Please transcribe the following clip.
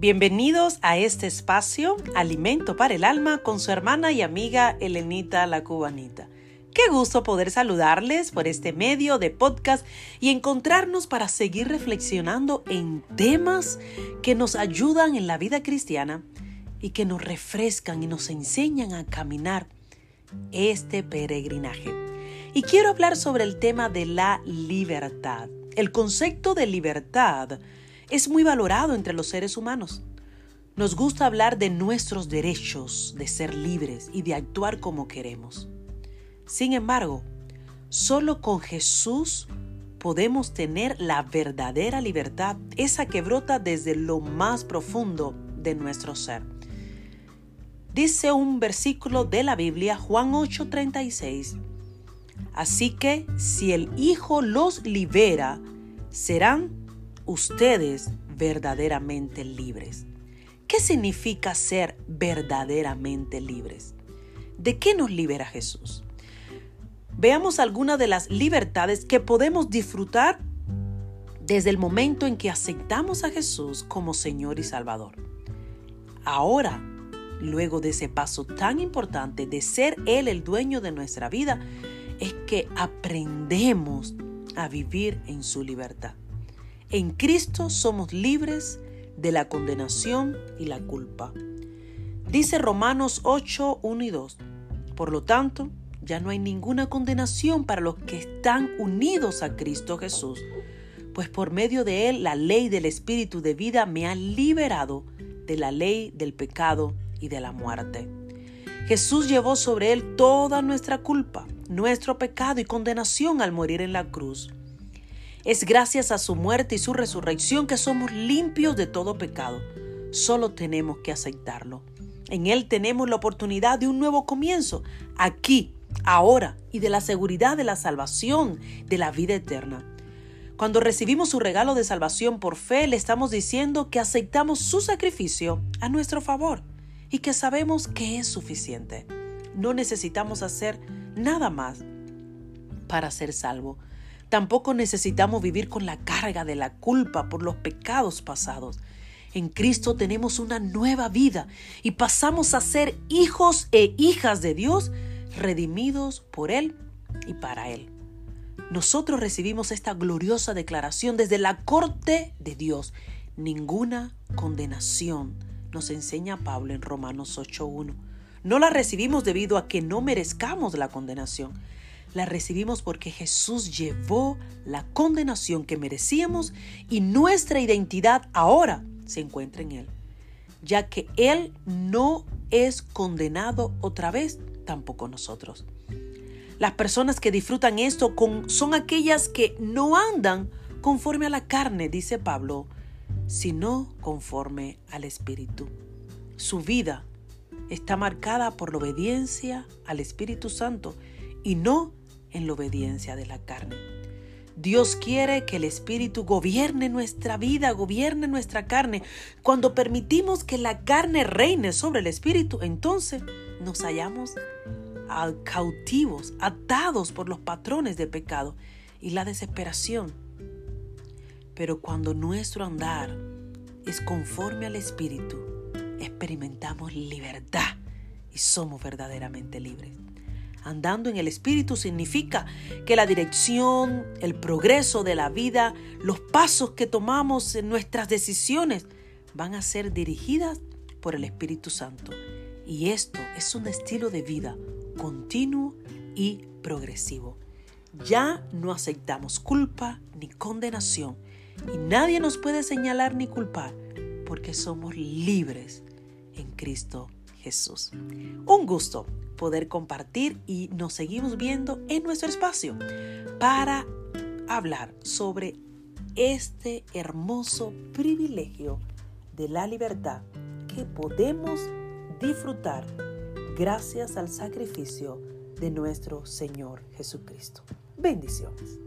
Bienvenidos a este espacio, Alimento para el Alma, con su hermana y amiga Elenita la Cubanita. Qué gusto poder saludarles por este medio de podcast y encontrarnos para seguir reflexionando en temas que nos ayudan en la vida cristiana y que nos refrescan y nos enseñan a caminar este peregrinaje. Y quiero hablar sobre el tema de la libertad. El concepto de libertad es muy valorado entre los seres humanos. Nos gusta hablar de nuestros derechos de ser libres y de actuar como queremos. Sin embargo, solo con Jesús podemos tener la verdadera libertad, esa que brota desde lo más profundo de nuestro ser. Dice un versículo de la Biblia, Juan 8:36, Así que si el Hijo los libera, serán ustedes verdaderamente libres. ¿Qué significa ser verdaderamente libres? ¿De qué nos libera Jesús? Veamos algunas de las libertades que podemos disfrutar desde el momento en que aceptamos a Jesús como Señor y Salvador. Ahora, luego de ese paso tan importante de ser Él el dueño de nuestra vida, es que aprendemos a vivir en su libertad. En Cristo somos libres de la condenación y la culpa. Dice Romanos 8, 1 y 2. Por lo tanto, ya no hay ninguna condenación para los que están unidos a Cristo Jesús, pues por medio de Él la ley del Espíritu de vida me ha liberado de la ley del pecado y de la muerte. Jesús llevó sobre Él toda nuestra culpa, nuestro pecado y condenación al morir en la cruz. Es gracias a su muerte y su resurrección que somos limpios de todo pecado. Solo tenemos que aceptarlo. En Él tenemos la oportunidad de un nuevo comienzo, aquí, ahora, y de la seguridad de la salvación, de la vida eterna. Cuando recibimos su regalo de salvación por fe, le estamos diciendo que aceptamos su sacrificio a nuestro favor y que sabemos que es suficiente. No necesitamos hacer nada más para ser salvo. Tampoco necesitamos vivir con la carga de la culpa por los pecados pasados. En Cristo tenemos una nueva vida y pasamos a ser hijos e hijas de Dios, redimidos por Él y para Él. Nosotros recibimos esta gloriosa declaración desde la corte de Dios. Ninguna condenación, nos enseña Pablo en Romanos 8.1. No la recibimos debido a que no merezcamos la condenación la recibimos porque Jesús llevó la condenación que merecíamos y nuestra identidad ahora se encuentra en Él, ya que Él no es condenado otra vez, tampoco nosotros. Las personas que disfrutan esto son aquellas que no andan conforme a la carne, dice Pablo, sino conforme al Espíritu. Su vida está marcada por la obediencia al Espíritu Santo y no en la obediencia de la carne. Dios quiere que el Espíritu gobierne nuestra vida, gobierne nuestra carne. Cuando permitimos que la carne reine sobre el Espíritu, entonces nos hallamos cautivos, atados por los patrones de pecado y la desesperación. Pero cuando nuestro andar es conforme al Espíritu, experimentamos libertad y somos verdaderamente libres. Andando en el Espíritu significa que la dirección, el progreso de la vida, los pasos que tomamos en nuestras decisiones van a ser dirigidas por el Espíritu Santo. Y esto es un estilo de vida continuo y progresivo. Ya no aceptamos culpa ni condenación y nadie nos puede señalar ni culpar porque somos libres en Cristo Un gusto poder compartir y nos seguimos viendo en nuestro espacio para hablar sobre este hermoso privilegio de la libertad que podemos disfrutar gracias al sacrificio de nuestro Señor Jesucristo. Bendiciones.